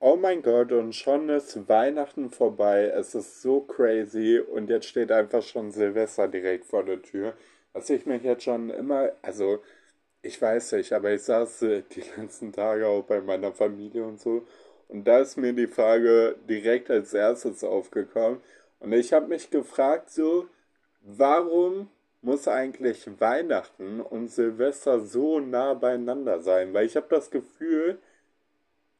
oh mein Gott, und schon ist Weihnachten vorbei. Es ist so crazy und jetzt steht einfach schon Silvester direkt vor der Tür. Was ich mich jetzt schon immer, also ich weiß nicht, aber ich saß die letzten Tage auch bei meiner Familie und so. Und da ist mir die Frage direkt als erstes aufgekommen. Und ich habe mich gefragt, so, warum muss eigentlich Weihnachten und Silvester so nah beieinander sein? Weil ich habe das Gefühl,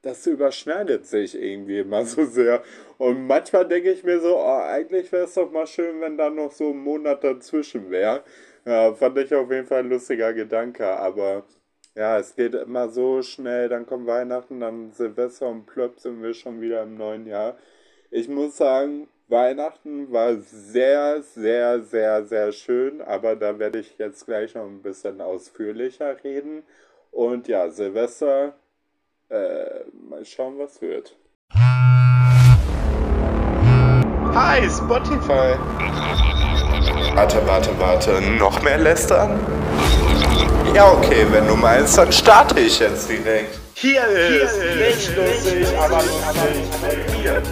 das überschneidet sich irgendwie immer so sehr. Und manchmal denke ich mir so, oh, eigentlich wäre es doch mal schön, wenn da noch so ein Monat dazwischen wäre. Ja, fand ich auf jeden Fall ein lustiger Gedanke, aber ja, es geht immer so schnell, dann kommt Weihnachten, dann Silvester und plöpp sind wir schon wieder im neuen Jahr. Ich muss sagen, Weihnachten war sehr, sehr, sehr, sehr schön, aber da werde ich jetzt gleich noch ein bisschen ausführlicher reden. Und ja, Silvester, äh, mal schauen, was wird. Hi, Spotify. Warte, warte, warte. Noch mehr lästern? Ja, okay, wenn du meinst, dann starte ich jetzt direkt. Hier ist, Hier nicht lustig, aber lustig mit mir,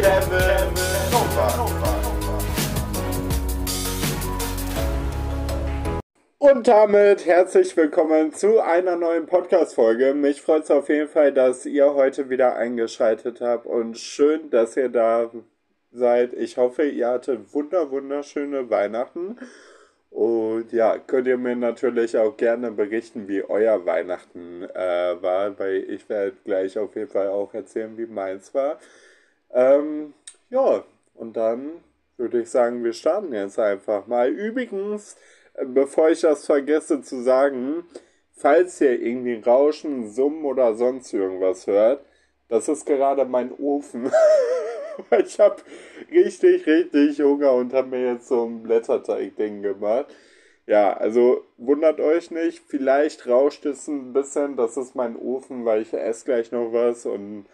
Kevin Und damit herzlich willkommen zu einer neuen Podcast-Folge. Mich freut es auf jeden Fall, dass ihr heute wieder eingeschaltet habt und schön, dass ihr da seid. Ich hoffe, ihr hattet wunder wunderschöne Weihnachten. Und ja, könnt ihr mir natürlich auch gerne berichten, wie euer Weihnachten äh, war, weil ich werde gleich auf jeden Fall auch erzählen, wie meins war. Ähm, ja, und dann würde ich sagen, wir starten jetzt einfach mal. Übrigens, bevor ich das vergesse zu sagen, falls ihr irgendwie Rauschen, Summen oder sonst irgendwas hört, das ist gerade mein Ofen. ich habe richtig, richtig Hunger und habe mir jetzt so ein Blätterteig-Ding gemacht. Ja, also wundert euch nicht, vielleicht rauscht es ein bisschen, das ist mein Ofen, weil ich esse gleich noch was und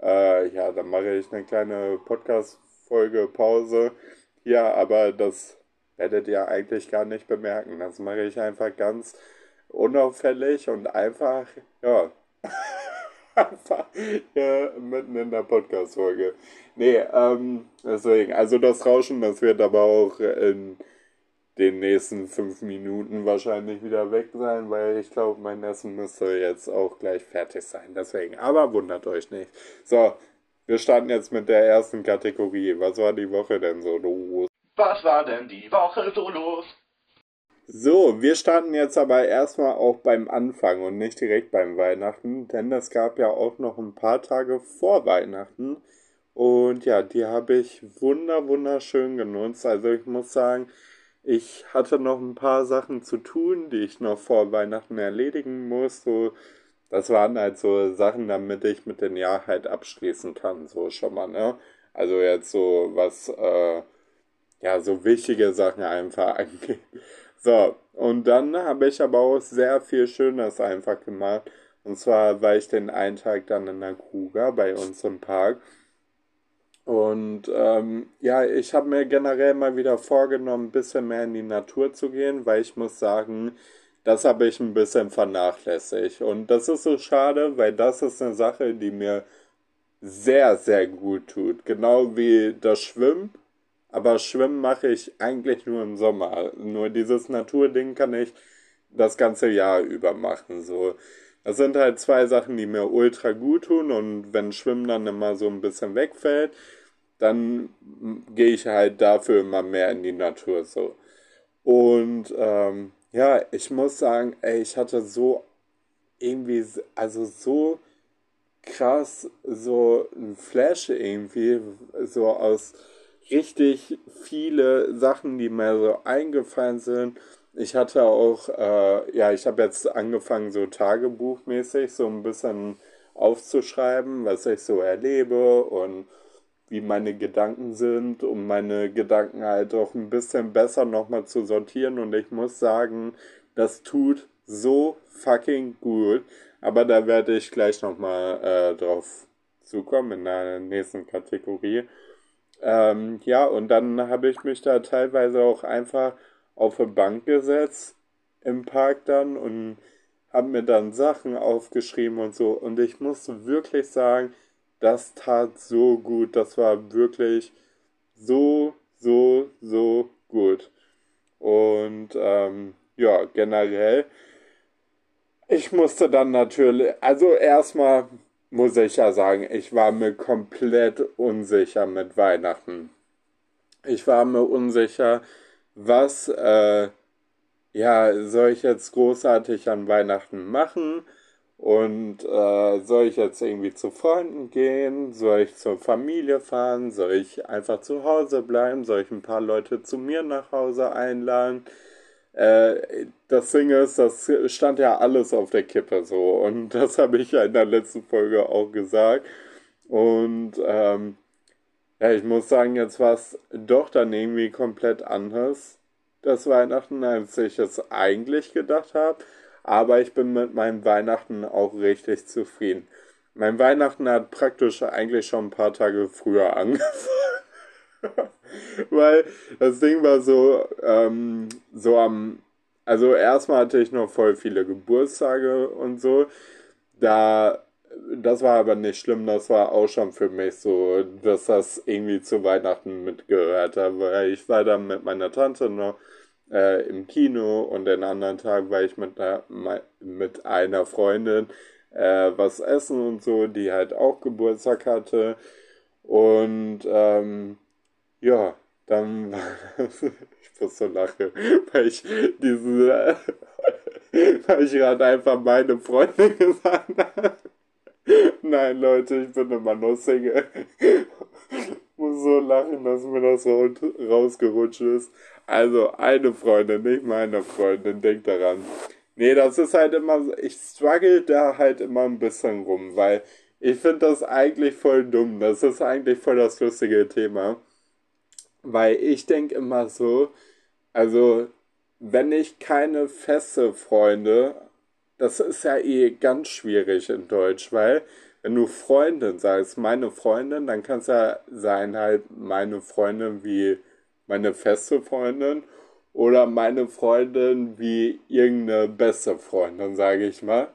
äh, ja, dann mache ich eine kleine Podcast-Folge Pause. Ja, aber das werdet ihr eigentlich gar nicht bemerken. Das mache ich einfach ganz unauffällig und einfach, ja, einfach ja, mitten in der Podcast-Folge. Nee, ähm, deswegen, also das Rauschen, das wird aber auch in den nächsten fünf Minuten wahrscheinlich wieder weg sein, weil ich glaube, mein Essen müsste jetzt auch gleich fertig sein. Deswegen, aber wundert euch nicht. So, wir starten jetzt mit der ersten Kategorie. Was war die Woche denn so los? Was war denn die Woche so los? So, wir starten jetzt aber erstmal auch beim Anfang und nicht direkt beim Weihnachten, denn es gab ja auch noch ein paar Tage vor Weihnachten. Und ja, die habe ich wunder wunderschön genutzt. Also ich muss sagen, ich hatte noch ein paar Sachen zu tun, die ich noch vor Weihnachten erledigen muss. So, das waren halt so Sachen, damit ich mit dem Jahr halt abschließen kann, so schon mal, ne? Also jetzt so was äh, ja, so wichtige Sachen einfach angeht. So, und dann habe ich aber auch sehr viel Schönes einfach gemacht. Und zwar war ich den einen Tag dann in der Kruger bei uns im Park. Und ähm, ja, ich habe mir generell mal wieder vorgenommen, ein bisschen mehr in die Natur zu gehen, weil ich muss sagen, das habe ich ein bisschen vernachlässigt. Und das ist so schade, weil das ist eine Sache, die mir sehr, sehr gut tut. Genau wie das Schwimmen aber Schwimmen mache ich eigentlich nur im Sommer. Nur dieses Naturding kann ich das ganze Jahr über machen. So. Das sind halt zwei Sachen, die mir ultra gut tun und wenn Schwimmen dann immer so ein bisschen wegfällt, dann gehe ich halt dafür immer mehr in die Natur. So. Und ähm, ja, ich muss sagen, ey, ich hatte so irgendwie, also so krass, so ein Flash irgendwie, so aus richtig viele Sachen, die mir so eingefallen sind. Ich hatte auch, äh, ja, ich habe jetzt angefangen, so tagebuchmäßig so ein bisschen aufzuschreiben, was ich so erlebe und wie meine Gedanken sind, um meine Gedanken halt auch ein bisschen besser nochmal zu sortieren. Und ich muss sagen, das tut so fucking gut. Aber da werde ich gleich nochmal äh, drauf zukommen in der nächsten Kategorie. Ähm, ja, und dann habe ich mich da teilweise auch einfach auf eine Bank gesetzt im Park dann und habe mir dann Sachen aufgeschrieben und so. Und ich muss wirklich sagen, das tat so gut. Das war wirklich so, so, so gut. Und ähm, ja, generell, ich musste dann natürlich, also erstmal muss ich ja sagen, ich war mir komplett unsicher mit Weihnachten. Ich war mir unsicher, was äh, ja soll ich jetzt großartig an Weihnachten machen und äh, soll ich jetzt irgendwie zu Freunden gehen, soll ich zur Familie fahren, soll ich einfach zu Hause bleiben, soll ich ein paar Leute zu mir nach Hause einladen. Äh, das Ding ist, das stand ja alles auf der Kippe so und das habe ich ja in der letzten Folge auch gesagt. Und ähm, ja, ich muss sagen, jetzt war es doch dann irgendwie komplett anders, das Weihnachten, als ich es eigentlich gedacht habe. Aber ich bin mit meinem Weihnachten auch richtig zufrieden. Mein Weihnachten hat praktisch eigentlich schon ein paar Tage früher angefangen. Weil das Ding war so, ähm, so am, also erstmal hatte ich noch voll viele Geburtstage und so. Da, das war aber nicht schlimm, das war auch schon für mich so, dass das irgendwie zu Weihnachten mitgehört hat, weil ich war dann mit meiner Tante noch äh, im Kino und den anderen Tag war ich mit einer, mit einer Freundin äh, was essen und so, die halt auch Geburtstag hatte. Und ähm, ja, dann ich muss so lachen, weil ich diese, weil ich gerade einfach meine Freundin gesagt habe. Nein, Leute, ich bin immer nur Single. muss so lachen, dass mir das rausgerutscht ist. Also eine Freundin, nicht meine Freundin, denkt daran. Nee, das ist halt immer, ich struggle da halt immer ein bisschen rum, weil ich finde das eigentlich voll dumm. Das ist eigentlich voll das lustige Thema. Weil ich denke immer so, also wenn ich keine feste Freunde, das ist ja eh ganz schwierig in Deutsch, weil wenn du Freundin sagst, meine Freundin, dann kann es ja sein halt meine Freundin wie meine feste Freundin oder meine Freundin wie irgendeine beste Freundin, sage ich mal.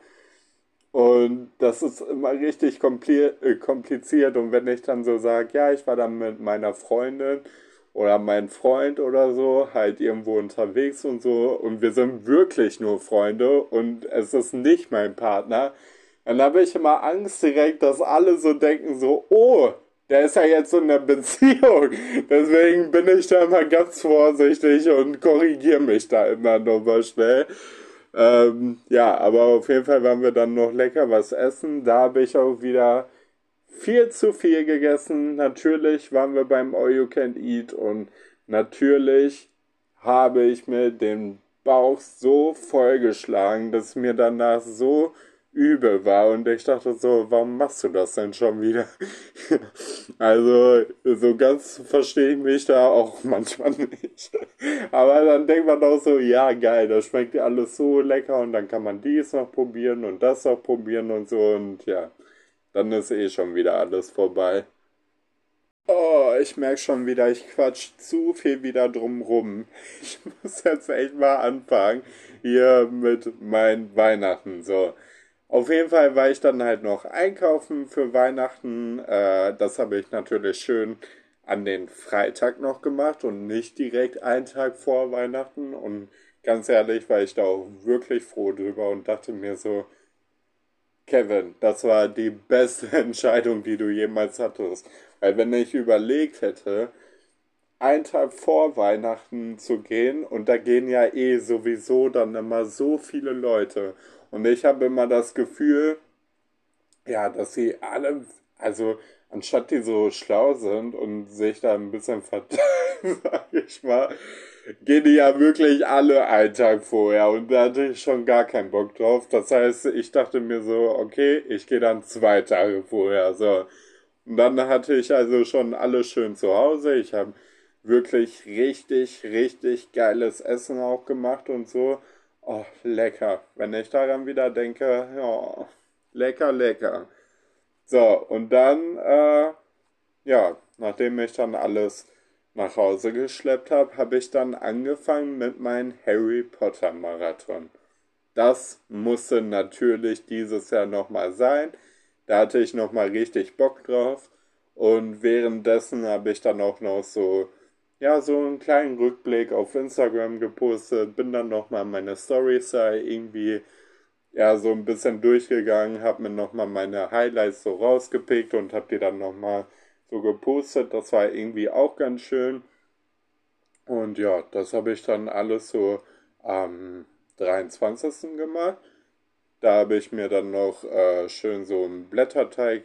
Und das ist immer richtig äh, kompliziert. Und wenn ich dann so sage, ja, ich war dann mit meiner Freundin oder mein Freund oder so halt irgendwo unterwegs und so und wir sind wirklich nur Freunde und es ist nicht mein Partner, dann habe ich immer Angst direkt, dass alle so denken, so, oh, der ist ja jetzt in einer Beziehung. Deswegen bin ich da immer ganz vorsichtig und korrigiere mich da immer nochmal schnell. Ähm, ja, aber auf jeden Fall waren wir dann noch lecker was essen. Da habe ich auch wieder viel zu viel gegessen. Natürlich waren wir beim All You Can Eat und natürlich habe ich mir den Bauch so vollgeschlagen, dass mir danach so übel war und ich dachte so, warum machst du das denn schon wieder? also so ganz verstehe ich mich da auch manchmal nicht. Aber dann denkt man auch so, ja geil, das schmeckt ja alles so lecker und dann kann man dies noch probieren und das noch probieren und so und ja, dann ist eh schon wieder alles vorbei. Oh, ich merke schon wieder, ich quatsch zu viel wieder drumrum. Ich muss jetzt echt mal anfangen hier mit meinen Weihnachten. So, auf jeden Fall war ich dann halt noch einkaufen für Weihnachten. Äh, das habe ich natürlich schön an den Freitag noch gemacht und nicht direkt einen Tag vor Weihnachten. Und ganz ehrlich war ich da auch wirklich froh drüber und dachte mir so, Kevin, das war die beste Entscheidung, die du jemals hattest. Weil wenn ich überlegt hätte, einen Tag vor Weihnachten zu gehen und da gehen ja eh sowieso dann immer so viele Leute und ich habe immer das Gefühl, ja, dass sie alle, also anstatt die so schlau sind und sich da ein bisschen verteilen, sag ich mal, gehen die ja wirklich alle einen Tag vorher und da hatte ich schon gar keinen Bock drauf. Das heißt, ich dachte mir so, okay, ich gehe dann zwei Tage vorher, so. Und dann hatte ich also schon alles schön zu Hause. Ich habe wirklich richtig, richtig geiles Essen auch gemacht und so. Oh, lecker. Wenn ich daran wieder denke, ja, lecker, lecker. So, und dann, äh, ja, nachdem ich dann alles nach Hause geschleppt habe, habe ich dann angefangen mit meinem Harry Potter Marathon. Das musste natürlich dieses Jahr nochmal sein. da hatte ich nochmal richtig Bock drauf. Und währenddessen habe ich dann auch noch so, ja, so einen kleinen Rückblick auf Instagram gepostet, bin dann nochmal meine Stories da irgendwie, ja, so ein bisschen durchgegangen, habe mir nochmal meine Highlights so rausgepickt und habe die dann nochmal so gepostet. Das war irgendwie auch ganz schön. Und ja, das habe ich dann alles so am 23. gemacht. Da habe ich mir dann noch äh, schön so einen Blätterteig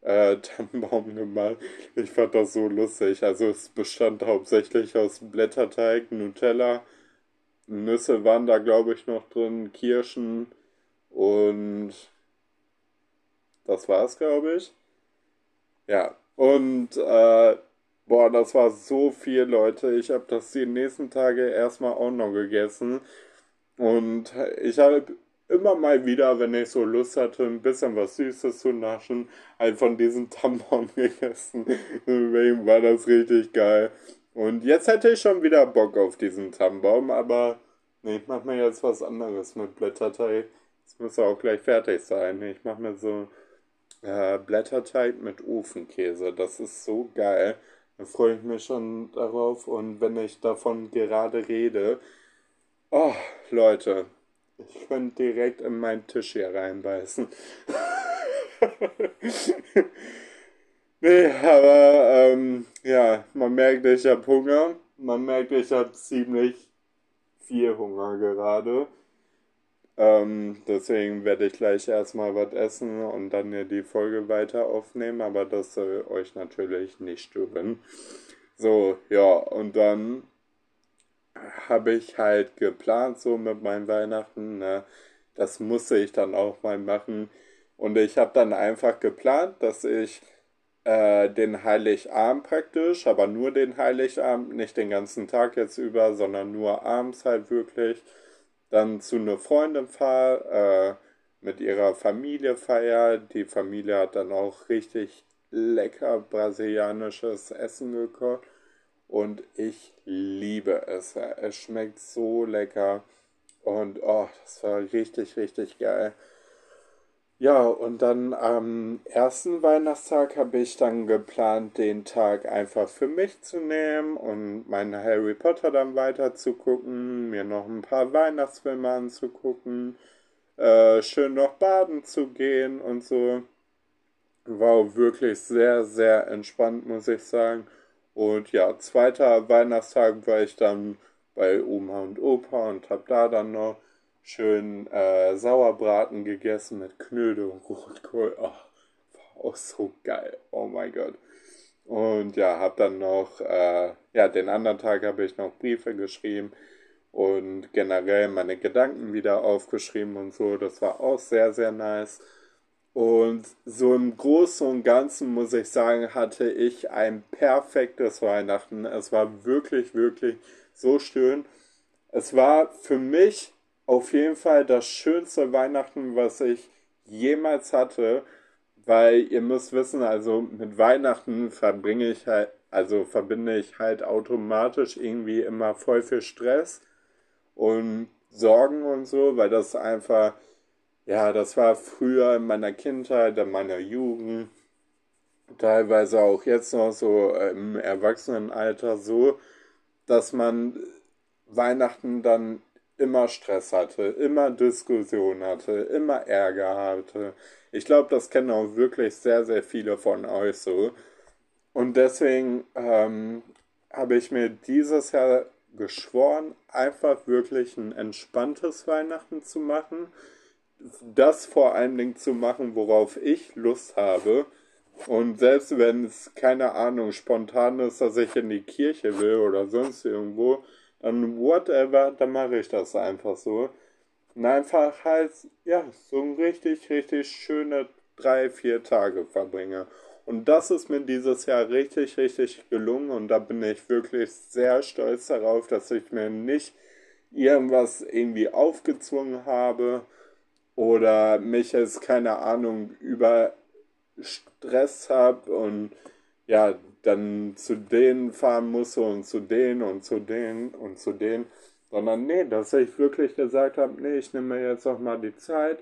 äh, gemacht. Ich fand das so lustig. Also es bestand hauptsächlich aus Blätterteig, Nutella, Nüsse waren da glaube ich noch drin, Kirschen und das war's glaube ich. Ja, und äh, boah, das war so viel, Leute. Ich habe das die nächsten Tage erstmal auch noch gegessen. Und ich habe immer mal wieder, wenn ich so Lust hatte, ein bisschen was Süßes zu naschen, halt von diesem Tampon gegessen. Deswegen war das richtig geil. Und jetzt hätte ich schon wieder Bock auf diesen Tannenbaum, aber nee, ich mach mir jetzt was anderes mit Blätterteig. Es muss auch gleich fertig sein. Ich mach mir so äh, Blätterteig mit Ofenkäse. Das ist so geil. Da freue ich mich schon darauf. Und wenn ich davon gerade rede, oh, Leute, ich könnte direkt in meinen Tisch hier reinbeißen. nee, aber ähm, ja, man merkt, ich habe Hunger. Man merkt, ich habe ziemlich viel Hunger gerade. Ähm, deswegen werde ich gleich erstmal was essen und dann hier die Folge weiter aufnehmen, aber das soll euch natürlich nicht stören. So, ja, und dann habe ich halt geplant, so mit meinen Weihnachten. Ne? Das musste ich dann auch mal machen. Und ich habe dann einfach geplant, dass ich äh, den Heiligabend praktisch, aber nur den Heiligabend, nicht den ganzen Tag jetzt über, sondern nur abends halt wirklich, dann zu einer Freundin fahre, äh, mit ihrer Familie feier. Die Familie hat dann auch richtig lecker brasilianisches Essen gekocht und ich liebe es. Es schmeckt so lecker und oh, das war richtig, richtig geil. Ja, und dann am ersten Weihnachtstag habe ich dann geplant, den Tag einfach für mich zu nehmen und meinen Harry Potter dann weiter zu gucken, mir noch ein paar Weihnachtsfilme anzugucken, äh, schön noch baden zu gehen und so. War wirklich sehr, sehr entspannt, muss ich sagen. Und ja, zweiter Weihnachtstag war ich dann bei Oma und Opa und hab da dann noch schön äh, Sauerbraten gegessen mit Knödel und Rotkohl. Oh, war auch so geil. Oh mein Gott. Und ja, hab dann noch, äh, ja, den anderen Tag habe ich noch Briefe geschrieben und generell meine Gedanken wieder aufgeschrieben und so. Das war auch sehr, sehr nice. Und so im Großen und Ganzen muss ich sagen, hatte ich ein perfektes Weihnachten. Es war wirklich, wirklich so schön. Es war für mich auf jeden Fall das schönste Weihnachten, was ich jemals hatte, weil ihr müsst wissen, also mit Weihnachten verbringe ich halt, also verbinde ich halt automatisch irgendwie immer voll viel Stress und Sorgen und so, weil das einfach ja, das war früher in meiner Kindheit, in meiner Jugend, teilweise auch jetzt noch so im Erwachsenenalter so, dass man Weihnachten dann immer Stress hatte, immer Diskussion hatte, immer Ärger hatte. Ich glaube, das kennen auch wirklich sehr, sehr viele von euch so. Und deswegen ähm, habe ich mir dieses Jahr geschworen, einfach wirklich ein entspanntes Weihnachten zu machen das vor allen Dingen zu machen, worauf ich Lust habe. Und selbst wenn es, keine Ahnung, spontan ist, dass ich in die Kirche will oder sonst irgendwo, dann whatever, dann mache ich das einfach so. Und einfach halt, ja, so ein richtig, richtig schöne drei, vier Tage verbringe. Und das ist mir dieses Jahr richtig, richtig gelungen und da bin ich wirklich sehr stolz darauf, dass ich mir nicht irgendwas irgendwie aufgezwungen habe oder mich jetzt, keine Ahnung, über Stress habe und ja, dann zu denen fahren muss und zu denen und zu denen und zu denen, sondern nee, dass ich wirklich gesagt habe, nee, ich nehme mir jetzt auch mal die Zeit.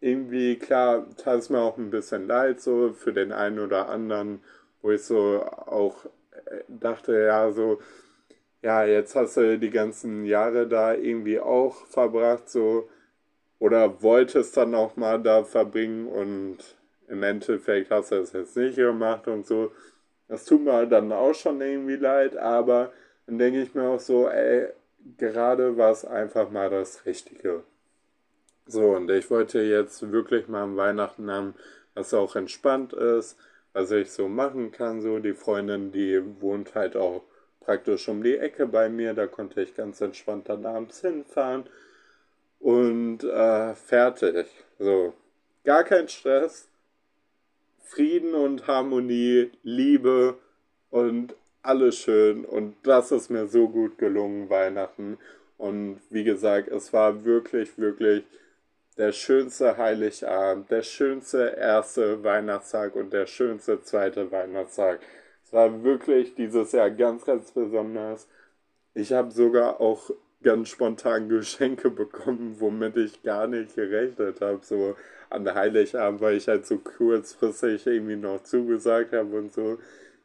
Irgendwie, klar, tat es mir auch ein bisschen leid, so für den einen oder anderen, wo ich so auch äh, dachte, ja, so, ja, jetzt hast du die ganzen Jahre da irgendwie auch verbracht, so, oder wolltest dann auch mal da verbringen und im Endeffekt hast du es jetzt nicht gemacht und so. Das tut mir dann auch schon irgendwie leid, aber dann denke ich mir auch so, ey, gerade war es einfach mal das Richtige. So, und ich wollte jetzt wirklich mal am Weihnachten haben, was auch entspannt ist, was ich so machen kann. So, die Freundin, die wohnt halt auch praktisch um die Ecke bei mir, da konnte ich ganz entspannt dann abends hinfahren und äh, fertig. So, gar kein Stress, Frieden und Harmonie, Liebe und alles schön und das ist mir so gut gelungen, Weihnachten. Und wie gesagt, es war wirklich, wirklich der schönste Heiligabend, der schönste erste Weihnachtstag und der schönste zweite Weihnachtstag. Es war wirklich dieses Jahr ganz, ganz besonders. Ich habe sogar auch ganz spontan Geschenke bekommen, womit ich gar nicht gerechnet habe. So an Heiligabend, weil ich halt so kurzfristig irgendwie noch zugesagt habe und so.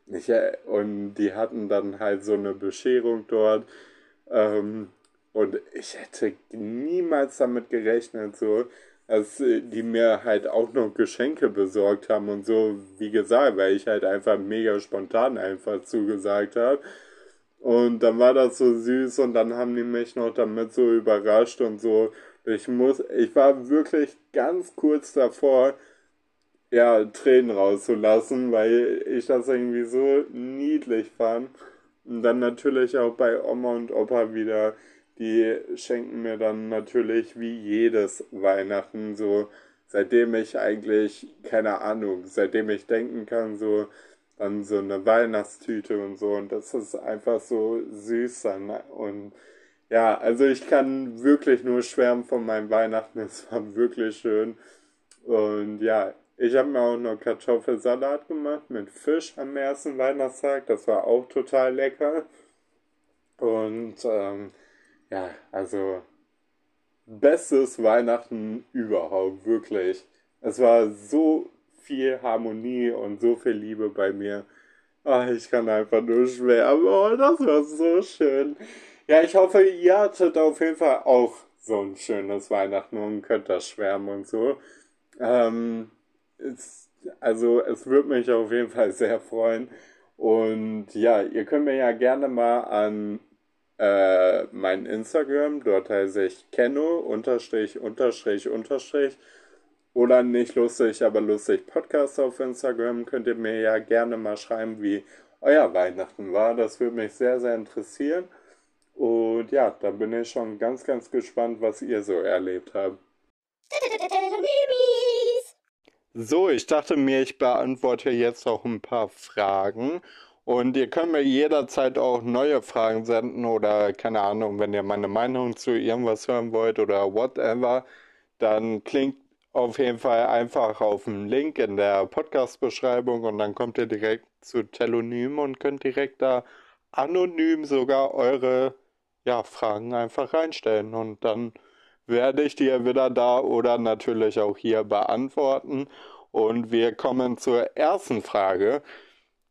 Ich, äh, und die hatten dann halt so eine Bescherung dort. Ähm, und ich hätte niemals damit gerechnet, so, dass die mir halt auch noch Geschenke besorgt haben und so, wie gesagt, weil ich halt einfach mega spontan einfach zugesagt habe. Und dann war das so süß und dann haben die mich noch damit so überrascht und so. Ich muss, ich war wirklich ganz kurz davor, ja, Tränen rauszulassen, weil ich das irgendwie so niedlich fand. Und dann natürlich auch bei Oma und Opa wieder. Die schenken mir dann natürlich wie jedes Weihnachten so, seitdem ich eigentlich, keine Ahnung, seitdem ich denken kann, so dann so eine Weihnachtstüte und so. Und das ist einfach so süß dann. Und ja, also ich kann wirklich nur schwärmen von meinem Weihnachten, es war wirklich schön und ja, ich habe mir auch noch Kartoffelsalat gemacht mit Fisch am ersten Weihnachtstag, das war auch total lecker und ähm, ja, also bestes Weihnachten überhaupt, wirklich. Es war so viel Harmonie und so viel Liebe bei mir. Ach, ich kann einfach nur schwärmen. Oh, das war so schön. Ja, ich hoffe, ihr hattet auf jeden Fall auch so ein schönes Weihnachten und könnt das schwärmen und so. Ähm, es, also, es würde mich auf jeden Fall sehr freuen. Und ja, ihr könnt mir ja gerne mal an äh, mein Instagram, dort heiße ich Kenno, unterstrich, unterstrich, unterstrich. Oder nicht lustig, aber lustig Podcast auf Instagram. Könnt ihr mir ja gerne mal schreiben, wie euer Weihnachten war. Das würde mich sehr, sehr interessieren. Und ja, da bin ich schon ganz, ganz gespannt, was ihr so erlebt habt. So, ich dachte mir, ich beantworte jetzt auch ein paar Fragen. Und ihr könnt mir jederzeit auch neue Fragen senden oder keine Ahnung, wenn ihr meine Meinung zu irgendwas hören wollt oder whatever, dann klingt auf jeden Fall einfach auf den Link in der Podcast-Beschreibung und dann kommt ihr direkt zu Telonym und könnt direkt da anonym sogar eure ja, Fragen einfach reinstellen und dann werde ich die wieder da oder natürlich auch hier beantworten. Und wir kommen zur ersten Frage.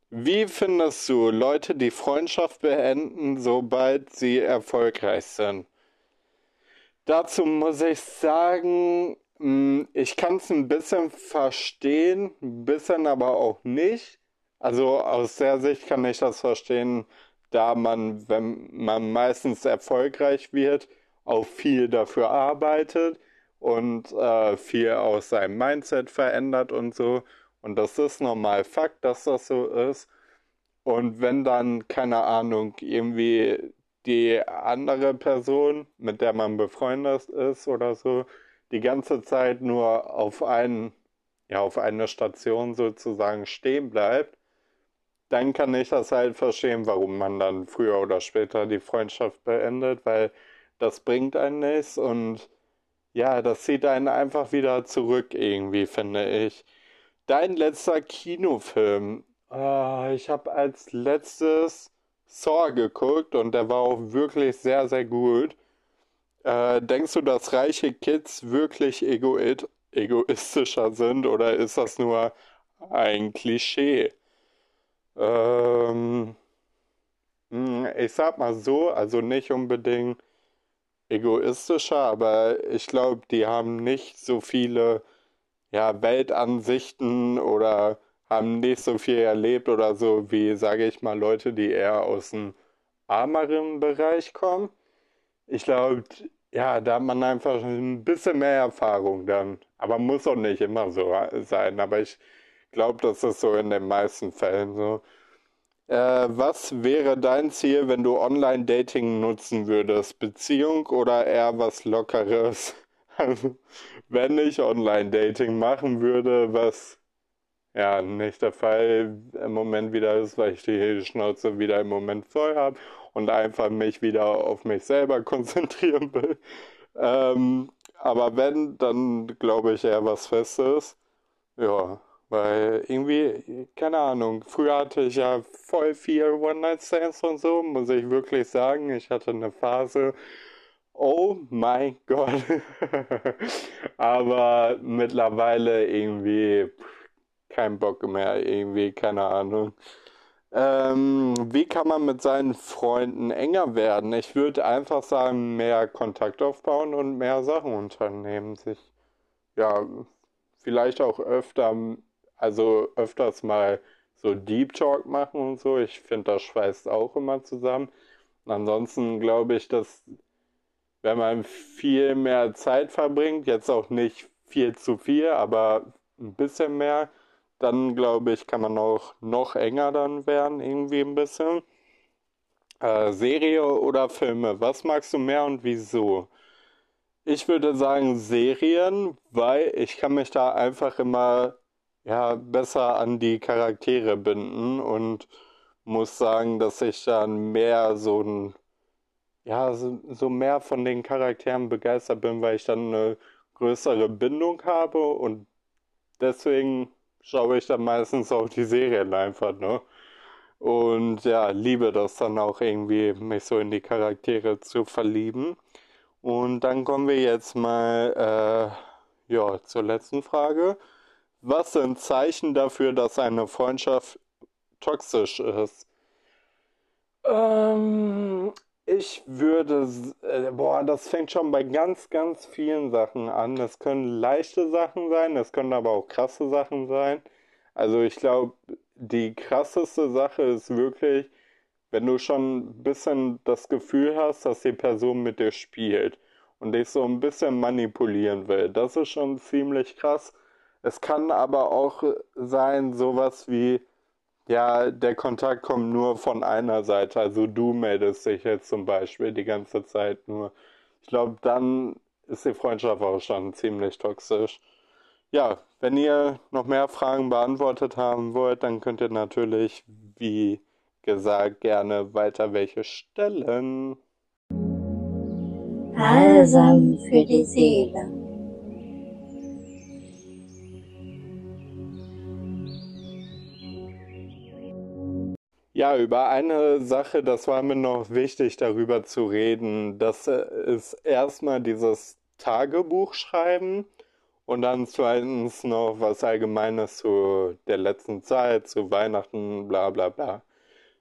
Wie findest du Leute, die Freundschaft beenden, sobald sie erfolgreich sind? Dazu muss ich sagen, hm, ich kann es ein bisschen verstehen, ein bisschen aber auch nicht. Also aus der Sicht kann ich das verstehen, da man, wenn man meistens erfolgreich wird, auch viel dafür arbeitet und äh, viel aus seinem Mindset verändert und so. Und das ist normal Fakt, dass das so ist. Und wenn dann, keine Ahnung, irgendwie die andere Person, mit der man befreundet ist oder so, die ganze Zeit nur auf einen, ja, auf eine Station sozusagen stehen bleibt, dann kann ich das halt verstehen, warum man dann früher oder später die Freundschaft beendet, weil das bringt einen nichts und ja, das zieht einen einfach wieder zurück irgendwie, finde ich. Dein letzter Kinofilm. Äh, ich habe als letztes Saw geguckt und der war auch wirklich sehr, sehr gut. Äh, denkst du, dass reiche Kids wirklich Egoid egoistischer sind oder ist das nur ein Klischee? Ähm, hm, ich sag mal so, also nicht unbedingt egoistischer, aber ich glaube, die haben nicht so viele ja, Weltansichten oder haben nicht so viel erlebt oder so wie, sage ich mal, Leute, die eher aus dem ärmeren Bereich kommen. Ich glaube, ja, da hat man einfach ein bisschen mehr Erfahrung dann. Aber muss auch nicht immer so sein. Aber ich glaube, das ist so in den meisten Fällen so. Äh, was wäre dein Ziel, wenn du Online-Dating nutzen würdest? Beziehung oder eher was Lockeres? Also, wenn ich Online-Dating machen würde, was ja nicht der Fall im Moment wieder ist, weil ich die Schnauze wieder im Moment voll habe und einfach mich wieder auf mich selber konzentrieren will. Ähm, aber wenn, dann glaube ich eher was Festes. Ja, weil irgendwie, keine Ahnung, früher hatte ich ja voll viel One-Night-Stands und so, muss ich wirklich sagen. Ich hatte eine Phase, oh mein Gott. aber mittlerweile irgendwie kein Bock mehr, irgendwie, keine Ahnung. Ähm, wie kann man mit seinen Freunden enger werden? Ich würde einfach sagen, mehr Kontakt aufbauen und mehr Sachen unternehmen. Sich, ja, vielleicht auch öfter, also öfters mal so Deep Talk machen und so. Ich finde, das schweißt auch immer zusammen. ansonsten glaube ich, dass wenn man viel mehr Zeit verbringt, jetzt auch nicht viel zu viel, aber ein bisschen mehr, dann glaube ich, kann man auch noch enger dann werden, irgendwie ein bisschen. Äh, Serie oder Filme, was magst du mehr und wieso? Ich würde sagen Serien, weil ich kann mich da einfach immer ja, besser an die Charaktere binden und muss sagen, dass ich dann mehr so ein, ja, so, so mehr von den Charakteren begeistert bin, weil ich dann eine größere Bindung habe und deswegen schaue ich dann meistens auch die Serien einfach, ne? Und ja, liebe das dann auch irgendwie, mich so in die Charaktere zu verlieben. Und dann kommen wir jetzt mal äh, ja, zur letzten Frage. Was sind Zeichen dafür, dass eine Freundschaft toxisch ist? Ähm, ich würde, äh, boah, das fängt schon bei ganz, ganz vielen Sachen an. Das können leichte Sachen sein, das können aber auch krasse Sachen sein. Also ich glaube, die krasseste Sache ist wirklich, wenn du schon ein bisschen das Gefühl hast, dass die Person mit dir spielt und dich so ein bisschen manipulieren will. Das ist schon ziemlich krass. Es kann aber auch sein, sowas wie, ja, der Kontakt kommt nur von einer Seite. Also du meldest dich jetzt zum Beispiel die ganze Zeit nur. Ich glaube, dann ist die Freundschaft auch schon ziemlich toxisch. Ja, wenn ihr noch mehr Fragen beantwortet haben wollt, dann könnt ihr natürlich, wie gesagt, gerne weiter welche stellen. Balsam für die Seele. Ja, über eine Sache, das war mir noch wichtig, darüber zu reden. Das ist erstmal dieses Tagebuch schreiben und dann zweitens noch was Allgemeines zu der letzten Zeit, zu Weihnachten, bla bla bla.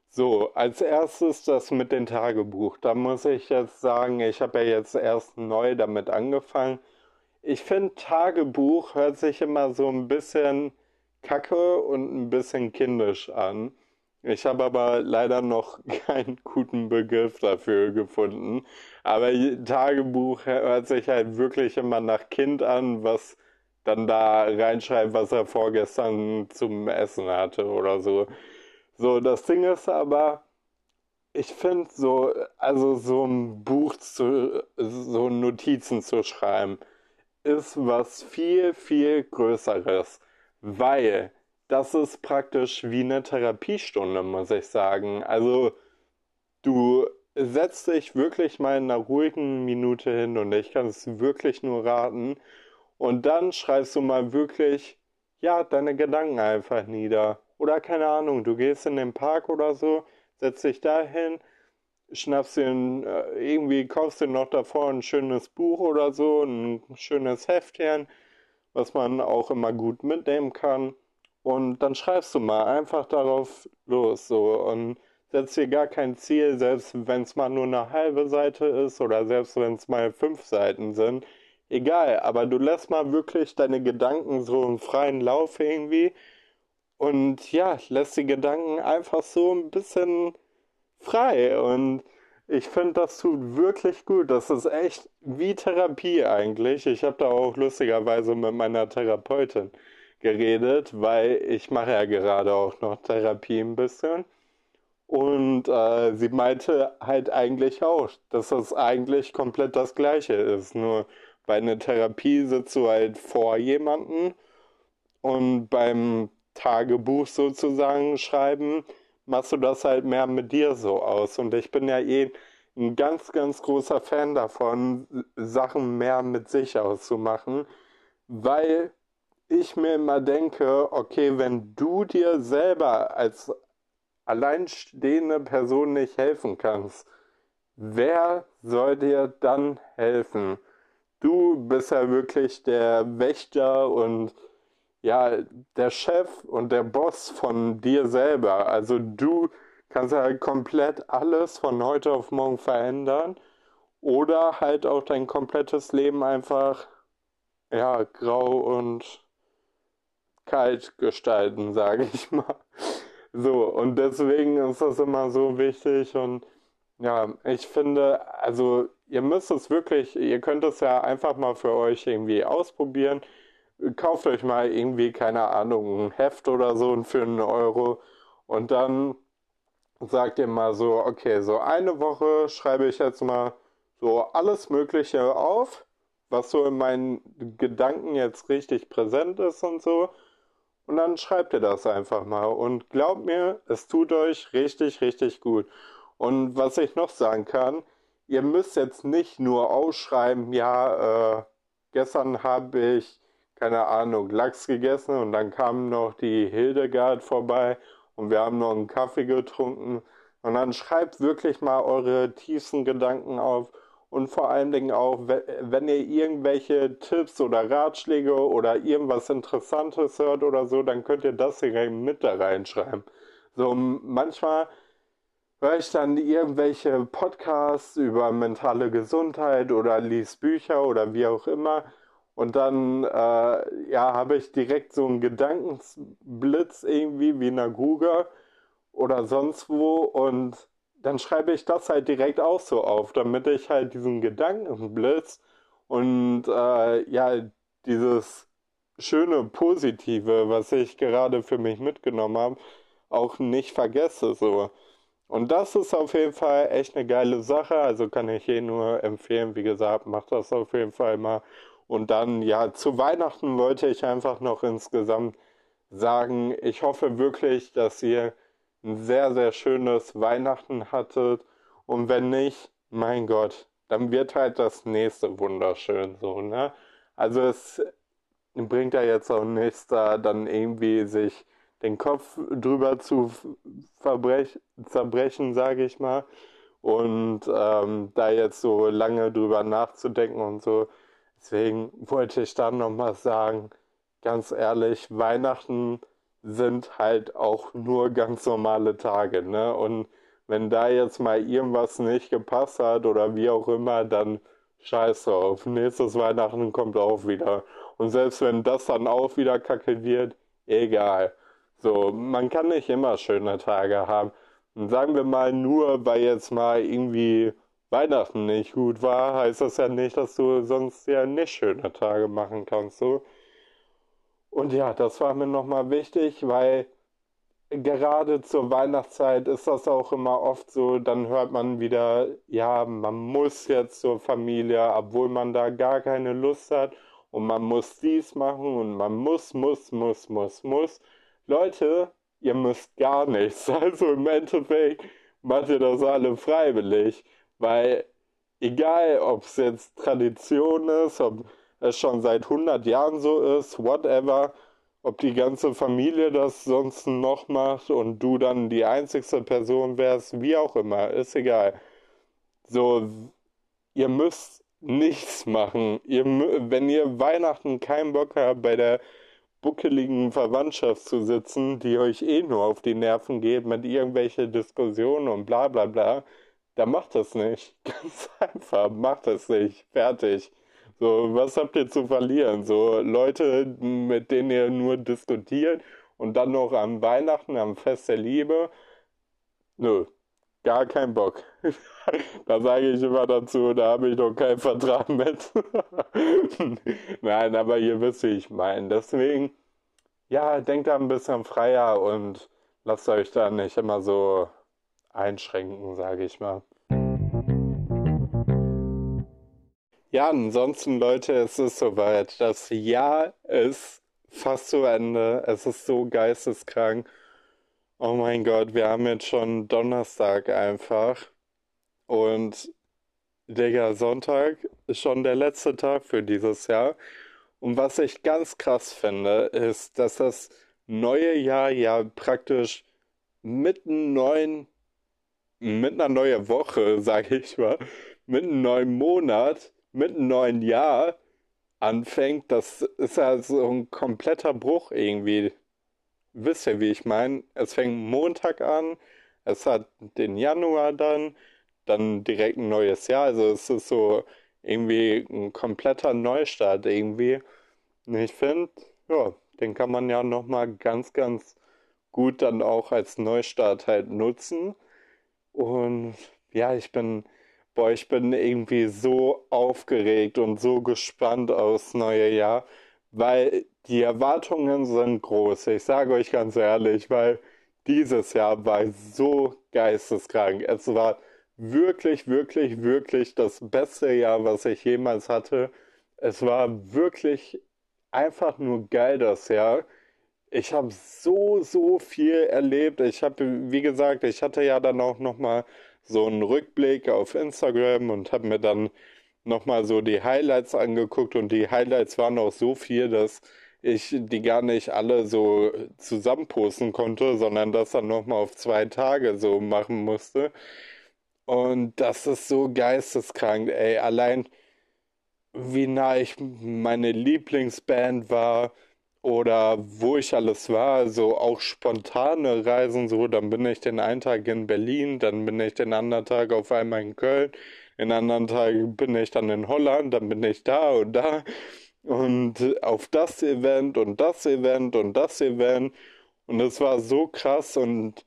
So, als erstes das mit dem Tagebuch. Da muss ich jetzt sagen, ich habe ja jetzt erst neu damit angefangen. Ich finde, Tagebuch hört sich immer so ein bisschen kacke und ein bisschen kindisch an. Ich habe aber leider noch keinen guten Begriff dafür gefunden. Aber Tagebuch hört sich halt wirklich immer nach Kind an, was dann da reinschreibt, was er vorgestern zum Essen hatte oder so. So, das Ding ist aber, ich finde so, also so ein Buch zu, so Notizen zu schreiben, ist was viel, viel Größeres. Weil das ist praktisch wie eine Therapiestunde, muss ich sagen. Also du setzt dich wirklich mal in einer ruhigen Minute hin und ich kann es wirklich nur raten. Und dann schreibst du mal wirklich, ja, deine Gedanken einfach nieder. Oder keine Ahnung, du gehst in den Park oder so, setzt dich da hin, schnappst dir äh, irgendwie, kaufst dir noch davor ein schönes Buch oder so, ein schönes Heftchen was man auch immer gut mitnehmen kann. Und dann schreibst du mal einfach darauf los so und setzt dir gar kein Ziel, selbst wenn es mal nur eine halbe Seite ist oder selbst wenn es mal fünf Seiten sind. Egal, aber du lässt mal wirklich deine Gedanken so im freien Lauf irgendwie und ja, lässt die Gedanken einfach so ein bisschen frei und ich finde, das tut wirklich gut. Das ist echt wie Therapie eigentlich. Ich habe da auch lustigerweise mit meiner Therapeutin geredet, weil ich mache ja gerade auch noch Therapie ein bisschen. Und äh, sie meinte halt eigentlich auch, dass das eigentlich komplett das gleiche ist. Nur bei einer Therapie sitzt du halt vor jemanden und beim Tagebuch sozusagen schreiben, machst du das halt mehr mit dir so aus. Und ich bin ja eh ein ganz, ganz großer Fan davon, Sachen mehr mit sich auszumachen, weil ich mir immer denke, okay, wenn du dir selber als alleinstehende Person nicht helfen kannst, wer soll dir dann helfen? Du bist ja wirklich der Wächter und ja, der Chef und der Boss von dir selber. Also du kannst halt komplett alles von heute auf morgen verändern oder halt auch dein komplettes Leben einfach ja, grau und kalt gestalten, sage ich mal. So, und deswegen ist das immer so wichtig und ja, ich finde, also ihr müsst es wirklich, ihr könnt es ja einfach mal für euch irgendwie ausprobieren kauft euch mal irgendwie, keine Ahnung, ein Heft oder so für einen Euro und dann sagt ihr mal so, okay, so eine Woche schreibe ich jetzt mal so alles Mögliche auf, was so in meinen Gedanken jetzt richtig präsent ist und so. Und dann schreibt ihr das einfach mal. Und glaubt mir, es tut euch richtig, richtig gut. Und was ich noch sagen kann, ihr müsst jetzt nicht nur ausschreiben, ja, äh, gestern habe ich keine Ahnung, Lachs gegessen und dann kam noch die Hildegard vorbei und wir haben noch einen Kaffee getrunken. Und dann schreibt wirklich mal eure tiefsten Gedanken auf und vor allen Dingen auch, wenn ihr irgendwelche Tipps oder Ratschläge oder irgendwas Interessantes hört oder so, dann könnt ihr das direkt mit da reinschreiben. So manchmal höre ich dann irgendwelche Podcasts über mentale Gesundheit oder lies Bücher oder wie auch immer und dann äh, ja, habe ich direkt so einen Gedankensblitz irgendwie wie in der Google oder sonst wo und dann schreibe ich das halt direkt auch so auf, damit ich halt diesen Gedankenblitz und äh, ja, dieses schöne Positive, was ich gerade für mich mitgenommen habe, auch nicht vergesse so. Und das ist auf jeden Fall echt eine geile Sache, also kann ich hier nur empfehlen, wie gesagt, macht das auf jeden Fall mal und dann, ja, zu Weihnachten wollte ich einfach noch insgesamt sagen, ich hoffe wirklich, dass ihr ein sehr, sehr schönes Weihnachten hattet. Und wenn nicht, mein Gott, dann wird halt das nächste wunderschön so, ne? Also es bringt ja jetzt auch nichts da, dann irgendwie sich den Kopf drüber zu zerbrechen, sage ich mal. Und ähm, da jetzt so lange drüber nachzudenken und so. Deswegen wollte ich dann nochmal sagen, ganz ehrlich, Weihnachten sind halt auch nur ganz normale Tage, ne? Und wenn da jetzt mal irgendwas nicht gepasst hat oder wie auch immer, dann scheiß drauf. Nächstes Weihnachten kommt auch wieder. Und selbst wenn das dann auch wieder kacke wird, egal. So, man kann nicht immer schöne Tage haben. Und sagen wir mal nur, weil jetzt mal irgendwie Weihnachten nicht gut war, heißt das ja nicht, dass du sonst ja nicht schöne Tage machen kannst. So. Und ja, das war mir nochmal wichtig, weil gerade zur Weihnachtszeit ist das auch immer oft so, dann hört man wieder, ja, man muss jetzt zur Familie, obwohl man da gar keine Lust hat und man muss dies machen und man muss, muss, muss, muss, muss. Leute, ihr müsst gar nichts. Also im Endeffekt macht ihr das alle freiwillig. Weil egal, ob es jetzt Tradition ist, ob es schon seit 100 Jahren so ist, whatever, ob die ganze Familie das sonst noch macht und du dann die einzigste Person wärst, wie auch immer, ist egal. So, ihr müsst nichts machen. Ihr, wenn ihr Weihnachten keinen Bock habt, bei der buckeligen Verwandtschaft zu sitzen, die euch eh nur auf die Nerven geht mit irgendwelche Diskussionen und bla bla bla, dann macht das nicht. Ganz einfach, macht das nicht. Fertig. So, was habt ihr zu verlieren? So, Leute, mit denen ihr nur diskutiert und dann noch am Weihnachten, am Fest der Liebe. Nö, gar kein Bock. da sage ich immer dazu, da habe ich doch keinen Vertrag mit. Nein, aber ihr wisst, wie ich meine. Deswegen, ja, denkt da ein bisschen freier und lasst euch da nicht immer so einschränken, sage ich mal. Ja, ansonsten, Leute, es ist soweit. Das Jahr ist fast zu Ende. Es ist so geisteskrank. Oh mein Gott, wir haben jetzt schon Donnerstag einfach. Und Digga, Sonntag ist schon der letzte Tag für dieses Jahr. Und was ich ganz krass finde, ist, dass das neue Jahr ja praktisch mit einem neuen, mit einer neuen Woche, sage ich mal, mit einem neuen Monat, mit einem neuen Jahr anfängt. Das ist ja so ein kompletter Bruch irgendwie wisst ihr, wie ich meine? Es fängt Montag an, es hat den Januar dann, dann direkt ein neues Jahr. Also es ist so irgendwie ein kompletter Neustart irgendwie. Und ich finde, ja, den kann man ja nochmal ganz, ganz gut dann auch als Neustart halt nutzen. Und ja, ich bin, boah, ich bin irgendwie so aufgeregt und so gespannt aufs neue Jahr, weil die Erwartungen sind groß. Ich sage euch ganz ehrlich, weil dieses Jahr war so geisteskrank. Es war wirklich, wirklich, wirklich das beste Jahr, was ich jemals hatte. Es war wirklich einfach nur geil das Jahr. Ich habe so, so viel erlebt. Ich habe, wie gesagt, ich hatte ja dann auch nochmal so einen Rückblick auf Instagram und habe mir dann nochmal so die Highlights angeguckt und die Highlights waren auch so viel, dass ich die gar nicht alle so zusammenposten konnte, sondern das dann nochmal auf zwei Tage so machen musste. Und das ist so geisteskrank, ey. Allein wie nah ich meine Lieblingsband war oder wo ich alles war, so auch spontane Reisen, so, dann bin ich den einen Tag in Berlin, dann bin ich den anderen Tag auf einmal in Köln, den anderen Tag bin ich dann in Holland, dann bin ich da und da und auf das Event und das Event und das Event. Und es war so krass und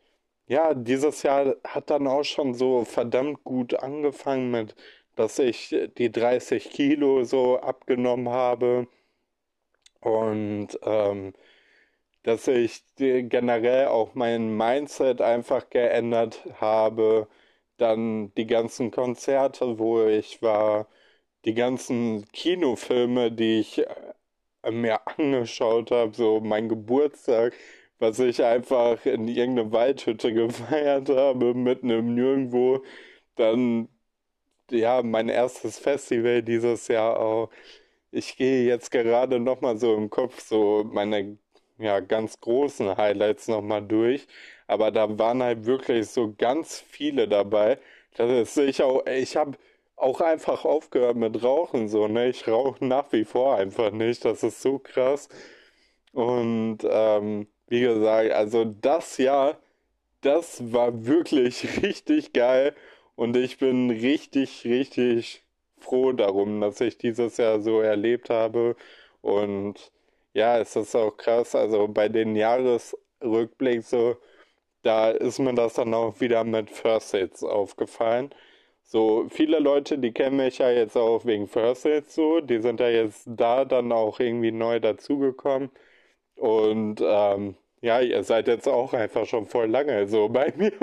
ja, dieses Jahr hat dann auch schon so verdammt gut angefangen mit, dass ich die 30 Kilo so abgenommen habe und ähm, dass ich generell auch mein Mindset einfach geändert habe. Dann die ganzen Konzerte, wo ich war, die ganzen Kinofilme, die ich äh, mir angeschaut habe, so mein Geburtstag, was ich einfach in irgendeine Waldhütte gefeiert habe, mitten im Nirgendwo, dann ja, mein erstes Festival dieses Jahr auch. Ich gehe jetzt gerade nochmal so im Kopf so meine ja, ganz großen Highlights nochmal durch. Aber da waren halt wirklich so ganz viele dabei. Das ist sicher auch, ich habe auch einfach aufgehört mit Rauchen, so, ne? Ich rauche nach wie vor einfach nicht. Das ist so krass. Und ähm, wie gesagt, also das Jahr, das war wirklich richtig geil. Und ich bin richtig, richtig froh darum, dass ich dieses Jahr so erlebt habe. Und ja, es ist auch krass. Also bei den Jahresrückblick so, da ist mir das dann auch wieder mit First Hits aufgefallen. So, viele Leute, die kennen mich ja jetzt auch wegen First Aid so, die sind ja jetzt da dann auch irgendwie neu dazugekommen. Und ähm, ja, ihr seid jetzt auch einfach schon voll lange so bei mir.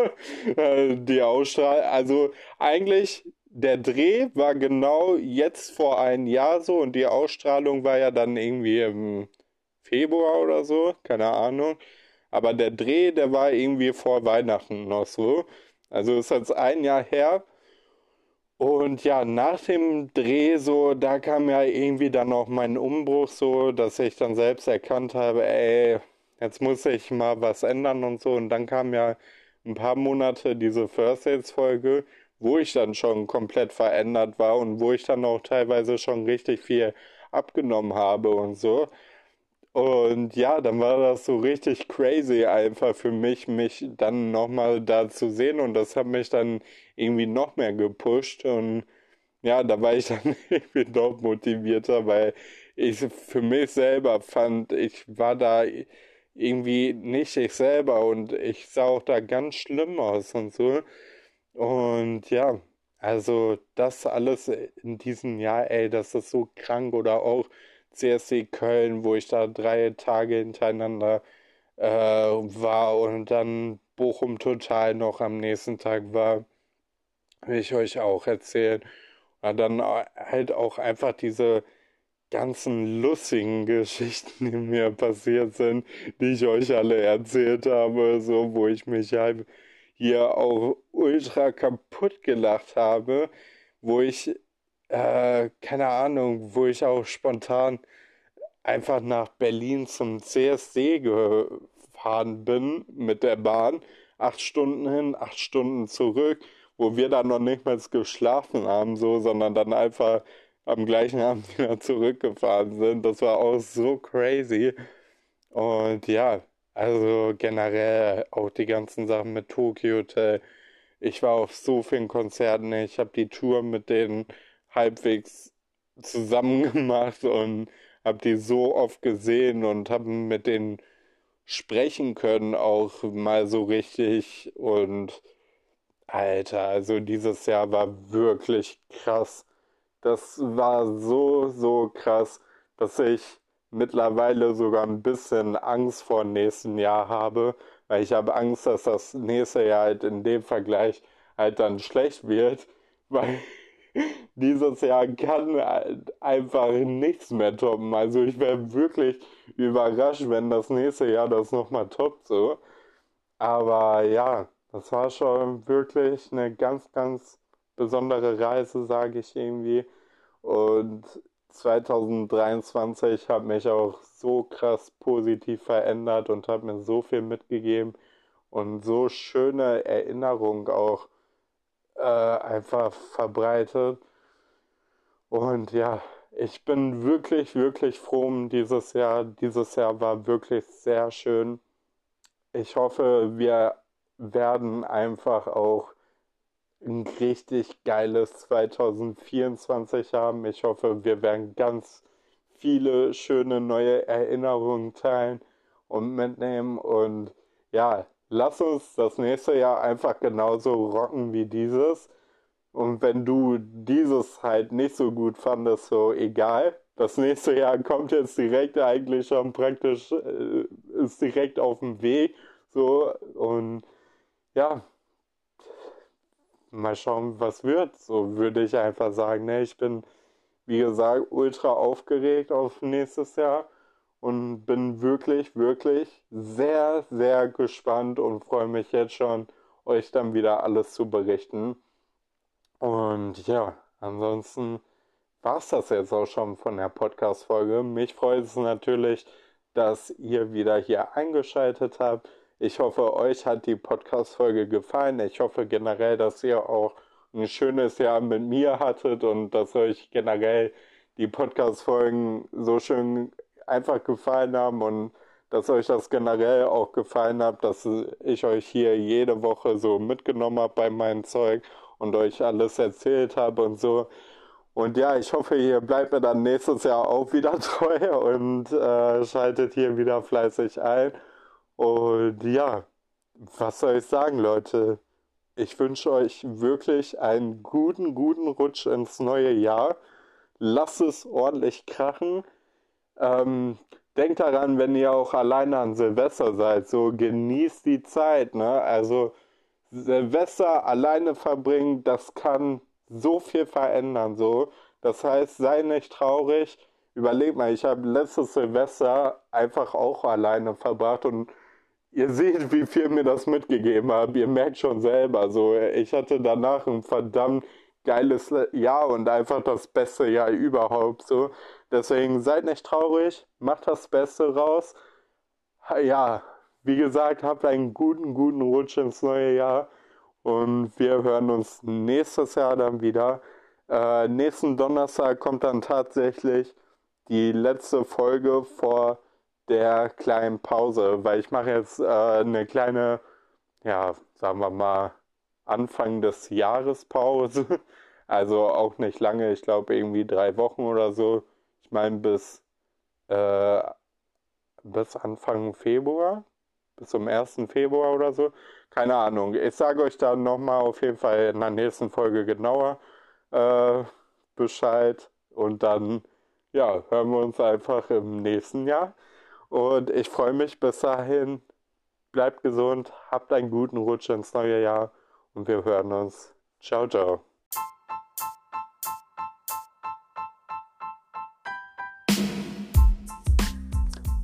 Äh, die Ausstrahlung, also eigentlich der Dreh war genau jetzt vor einem Jahr so und die Ausstrahlung war ja dann irgendwie im Februar oder so, keine Ahnung. Aber der Dreh, der war irgendwie vor Weihnachten noch so. Also ist jetzt ein Jahr her. Und ja, nach dem Dreh so, da kam ja irgendwie dann noch mein Umbruch so, dass ich dann selbst erkannt habe, ey, jetzt muss ich mal was ändern und so. Und dann kam ja ein paar Monate diese First Aids Folge, wo ich dann schon komplett verändert war und wo ich dann auch teilweise schon richtig viel abgenommen habe und so. Und ja, dann war das so richtig crazy einfach für mich, mich dann nochmal da zu sehen und das hat mich dann irgendwie noch mehr gepusht und ja, da war ich dann irgendwie doch motivierter, weil ich für mich selber fand, ich war da irgendwie nicht ich selber und ich sah auch da ganz schlimm aus und so. Und ja, also das alles in diesem Jahr, ey, das ist so krank oder auch CSC Köln, wo ich da drei Tage hintereinander äh, war und dann Bochum total noch am nächsten Tag war, will ich euch auch erzählen. Und dann halt auch einfach diese ganzen lustigen Geschichten, die mir passiert sind, die ich euch alle erzählt habe, so, wo ich mich halt hier auch ultra kaputt gelacht habe, wo ich äh, keine Ahnung, wo ich auch spontan einfach nach Berlin zum CSD gefahren bin mit der Bahn. Acht Stunden hin, acht Stunden zurück, wo wir dann noch nicht mal geschlafen haben, so, sondern dann einfach am gleichen Abend wieder zurückgefahren sind. Das war auch so crazy. Und ja, also generell auch die ganzen Sachen mit Tokyo Hotel. Ich war auf so vielen Konzerten. Ich habe die Tour mit denen halbwegs zusammen gemacht und habe die so oft gesehen und habe mit denen sprechen können auch mal so richtig und Alter, also dieses Jahr war wirklich krass. Das war so, so krass, dass ich mittlerweile sogar ein bisschen Angst vor dem nächsten Jahr habe, weil ich habe Angst, dass das nächste Jahr halt in dem Vergleich halt dann schlecht wird, weil dieses Jahr kann einfach nichts mehr toppen. Also ich wäre wirklich überrascht, wenn das nächste Jahr das nochmal toppt so. Aber ja, das war schon wirklich eine ganz, ganz besondere Reise, sage ich irgendwie. Und 2023 hat mich auch so krass positiv verändert und hat mir so viel mitgegeben und so schöne Erinnerungen auch äh, einfach verbreitet. Und ja, ich bin wirklich, wirklich froh um dieses Jahr. Dieses Jahr war wirklich sehr schön. Ich hoffe, wir werden einfach auch ein richtig geiles 2024 haben. Ich hoffe, wir werden ganz viele schöne neue Erinnerungen teilen und mitnehmen. Und ja, lass uns das nächste Jahr einfach genauso rocken wie dieses. Und wenn du dieses halt nicht so gut fandest, so egal. Das nächste Jahr kommt jetzt direkt eigentlich schon praktisch, äh, ist direkt auf dem Weg. So, und ja, mal schauen, was wird. So würde ich einfach sagen, ne, ich bin, wie gesagt, ultra aufgeregt auf nächstes Jahr und bin wirklich, wirklich sehr, sehr gespannt und freue mich jetzt schon, euch dann wieder alles zu berichten. Und ja, ansonsten war es das jetzt auch schon von der Podcast-Folge. Mich freut es natürlich, dass ihr wieder hier eingeschaltet habt. Ich hoffe, euch hat die Podcast-Folge gefallen. Ich hoffe generell, dass ihr auch ein schönes Jahr mit mir hattet und dass euch generell die Podcast-Folgen so schön einfach gefallen haben und dass euch das generell auch gefallen hat, dass ich euch hier jede Woche so mitgenommen habe bei meinem Zeug und euch alles erzählt habe und so. Und ja, ich hoffe, ihr bleibt mir dann nächstes Jahr auch wieder treu und äh, schaltet hier wieder fleißig ein. Und ja, was soll ich sagen, Leute? Ich wünsche euch wirklich einen guten, guten Rutsch ins neue Jahr. Lasst es ordentlich krachen. Ähm, denkt daran, wenn ihr auch alleine an Silvester seid, so genießt die Zeit, ne? Also Silvester alleine verbringen, das kann so viel verändern, so. Das heißt, sei nicht traurig. Überleg mal, ich habe letztes Silvester einfach auch alleine verbracht und ihr seht, wie viel mir das mitgegeben hat. Ihr merkt schon selber, so. Ich hatte danach ein verdammt geiles Jahr und einfach das beste Jahr überhaupt, so. Deswegen seid nicht traurig, macht das Beste raus. Ja, wie gesagt, habt einen guten, guten Rutsch ins neue Jahr Und wir hören uns nächstes Jahr dann wieder. Äh, nächsten Donnerstag kommt dann tatsächlich die letzte Folge vor der kleinen Pause, weil ich mache jetzt äh, eine kleine, ja, sagen wir mal, Anfang des Jahres Pause. Also auch nicht lange, ich glaube irgendwie drei Wochen oder so. Ich meine bis, äh, bis Anfang Februar, bis zum 1. Februar oder so. Keine Ahnung. Ich sage euch dann nochmal auf jeden Fall in der nächsten Folge genauer äh, Bescheid. Und dann, ja, hören wir uns einfach im nächsten Jahr. Und ich freue mich bis dahin. Bleibt gesund, habt einen guten Rutsch ins neue Jahr und wir hören uns. Ciao, ciao.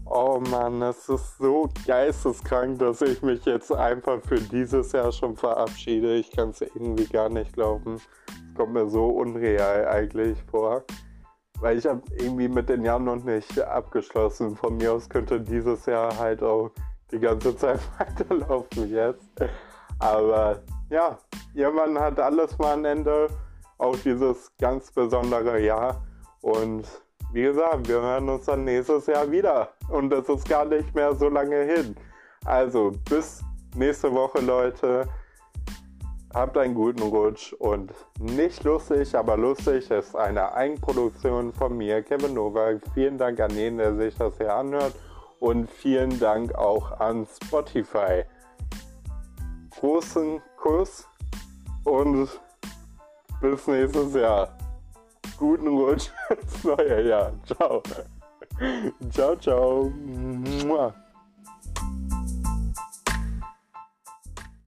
Oh Mann, es ist so geisteskrank, dass ich mich jetzt einfach für dieses Jahr schon verabschiede. Ich kann es irgendwie gar nicht glauben. Es kommt mir so unreal eigentlich vor. Weil ich habe irgendwie mit den Jahren noch nicht abgeschlossen. Von mir aus könnte dieses Jahr halt auch die ganze Zeit weiterlaufen jetzt. Aber ja, irgendwann hat alles mal ein Ende. Auch dieses ganz besondere Jahr. Und wie gesagt, wir hören uns dann nächstes Jahr wieder. Und das ist gar nicht mehr so lange hin. Also bis nächste Woche, Leute. Habt einen guten Rutsch und nicht lustig, aber lustig ist eine Eigenproduktion von mir, Kevin Novak. Vielen Dank an jeden, der sich das hier anhört und vielen Dank auch an Spotify. Großen Kuss und bis nächstes Jahr. Guten Rutsch ins neue Jahr. Ciao. Ciao, ciao.